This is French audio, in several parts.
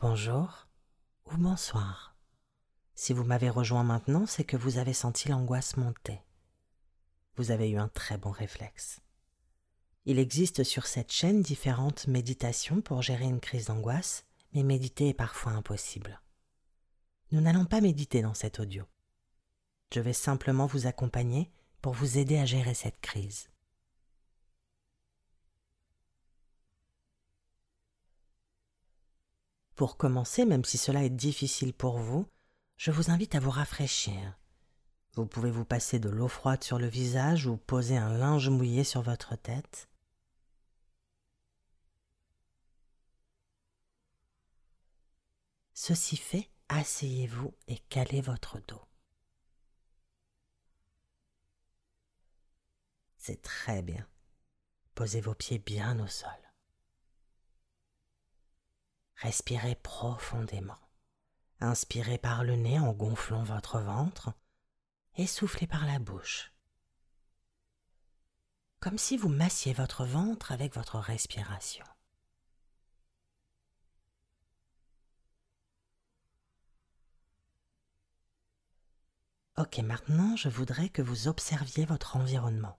bonjour ou bonsoir. Si vous m'avez rejoint maintenant, c'est que vous avez senti l'angoisse monter. Vous avez eu un très bon réflexe. Il existe sur cette chaîne différentes méditations pour gérer une crise d'angoisse, mais méditer est parfois impossible. Nous n'allons pas méditer dans cet audio. Je vais simplement vous accompagner pour vous aider à gérer cette crise. Pour commencer, même si cela est difficile pour vous, je vous invite à vous rafraîchir. Vous pouvez vous passer de l'eau froide sur le visage ou poser un linge mouillé sur votre tête. Ceci fait, asseyez-vous et calez votre dos. C'est très bien. Posez vos pieds bien au sol. Respirez profondément. Inspirez par le nez en gonflant votre ventre et soufflez par la bouche. Comme si vous massiez votre ventre avec votre respiration. Ok, maintenant je voudrais que vous observiez votre environnement.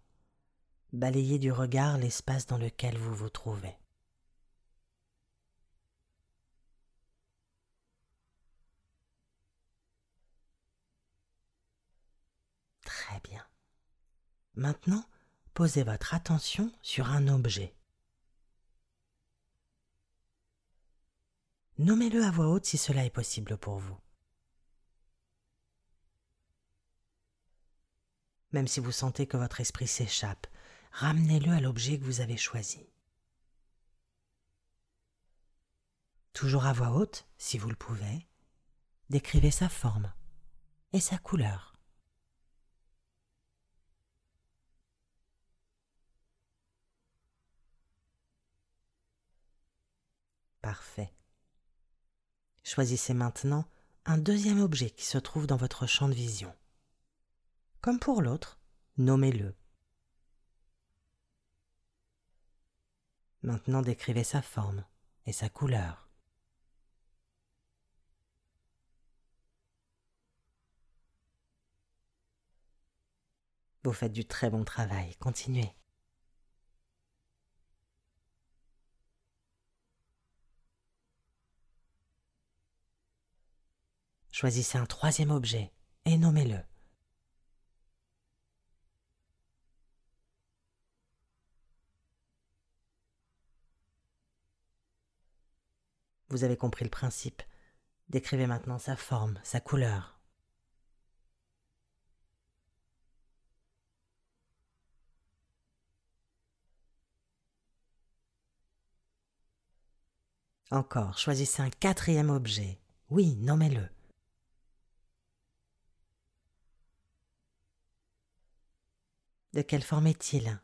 Balayez du regard l'espace dans lequel vous vous trouvez. Très bien. Maintenant, posez votre attention sur un objet. Nommez-le à voix haute si cela est possible pour vous. Même si vous sentez que votre esprit s'échappe, ramenez-le à l'objet que vous avez choisi. Toujours à voix haute, si vous le pouvez, décrivez sa forme et sa couleur. Choisissez maintenant un deuxième objet qui se trouve dans votre champ de vision. Comme pour l'autre, nommez-le. Maintenant décrivez sa forme et sa couleur. Vous faites du très bon travail, continuez. Choisissez un troisième objet et nommez-le. Vous avez compris le principe. Décrivez maintenant sa forme, sa couleur. Encore, choisissez un quatrième objet. Oui, nommez-le. De quelle forme est-il?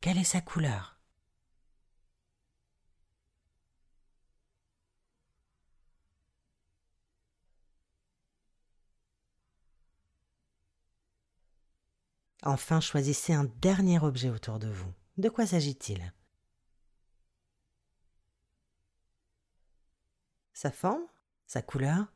Quelle est sa couleur? Enfin, choisissez un dernier objet autour de vous. De quoi s'agit-il? Sa forme? Sa couleur?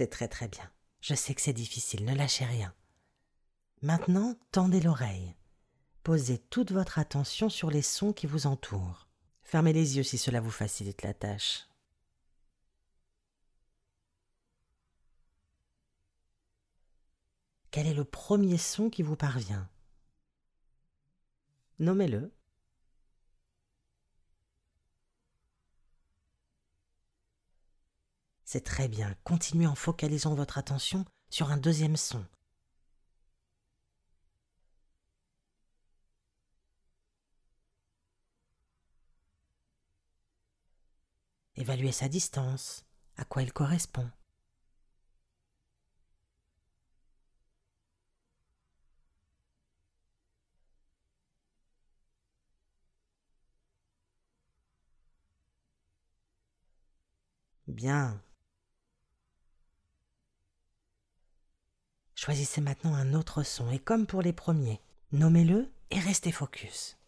C'est très très bien. Je sais que c'est difficile, ne lâchez rien. Maintenant, tendez l'oreille. Posez toute votre attention sur les sons qui vous entourent. Fermez les yeux si cela vous facilite la tâche. Quel est le premier son qui vous parvient? Nommez-le. C'est très bien. Continuez en focalisant votre attention sur un deuxième son. Évaluez sa distance, à quoi il correspond. Bien, Choisissez maintenant un autre son et comme pour les premiers, nommez-le et restez focus.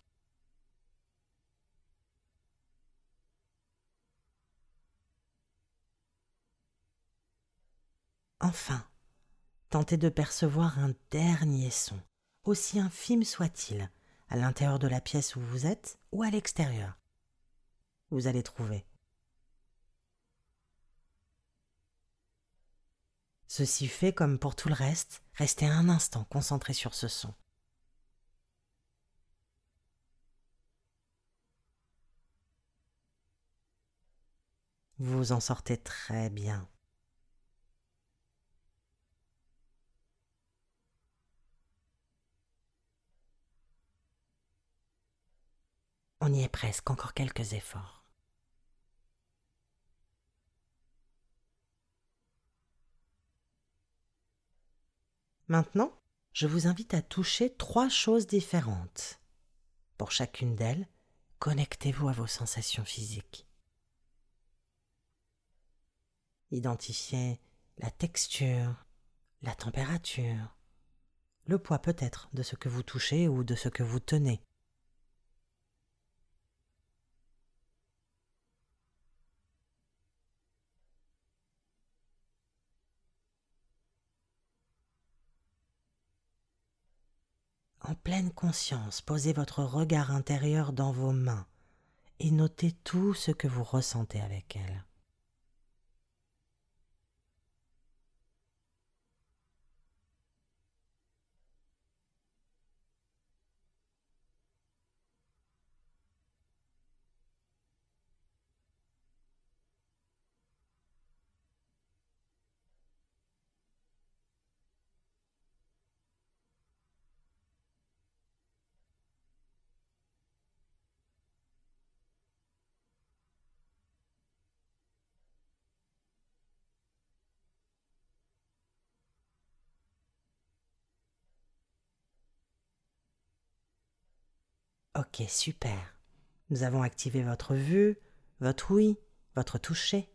Enfin, tentez de percevoir un dernier son, aussi infime soit-il, à l'intérieur de la pièce où vous êtes ou à l'extérieur. Vous allez trouver. Ceci fait comme pour tout le reste, restez un instant concentré sur ce son. Vous en sortez très bien. On y est presque, encore quelques efforts. Maintenant, je vous invite à toucher trois choses différentes. Pour chacune d'elles, connectez-vous à vos sensations physiques. Identifiez la texture, la température, le poids peut-être de ce que vous touchez ou de ce que vous tenez. En pleine conscience, posez votre regard intérieur dans vos mains et notez tout ce que vous ressentez avec elles. Ok, super. Nous avons activé votre vue, votre ouïe, votre toucher.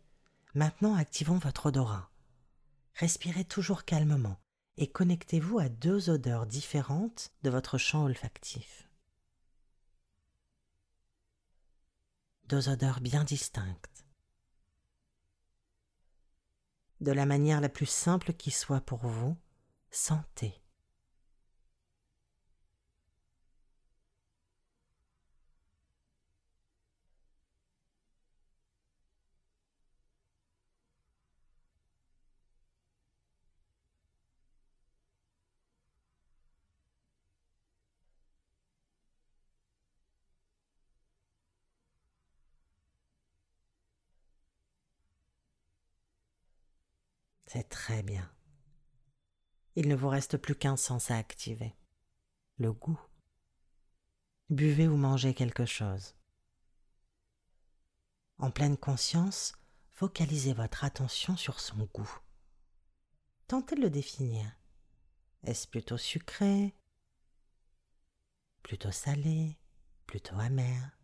Maintenant, activons votre odorat. Respirez toujours calmement et connectez-vous à deux odeurs différentes de votre champ olfactif. Deux odeurs bien distinctes. De la manière la plus simple qui soit pour vous, sentez. C'est très bien. Il ne vous reste plus qu'un sens à activer. Le goût. Buvez ou mangez quelque chose. En pleine conscience, focalisez votre attention sur son goût. Tentez de le définir. Est-ce plutôt sucré? Plutôt salé? Plutôt amer?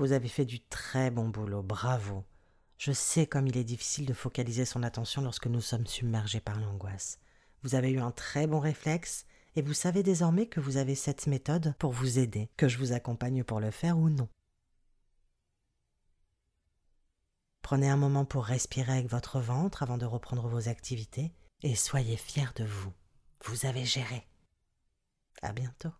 Vous avez fait du très bon boulot, bravo. Je sais comme il est difficile de focaliser son attention lorsque nous sommes submergés par l'angoisse. Vous avez eu un très bon réflexe et vous savez désormais que vous avez cette méthode pour vous aider, que je vous accompagne pour le faire ou non. Prenez un moment pour respirer avec votre ventre avant de reprendre vos activités et soyez fiers de vous. Vous avez géré. À bientôt.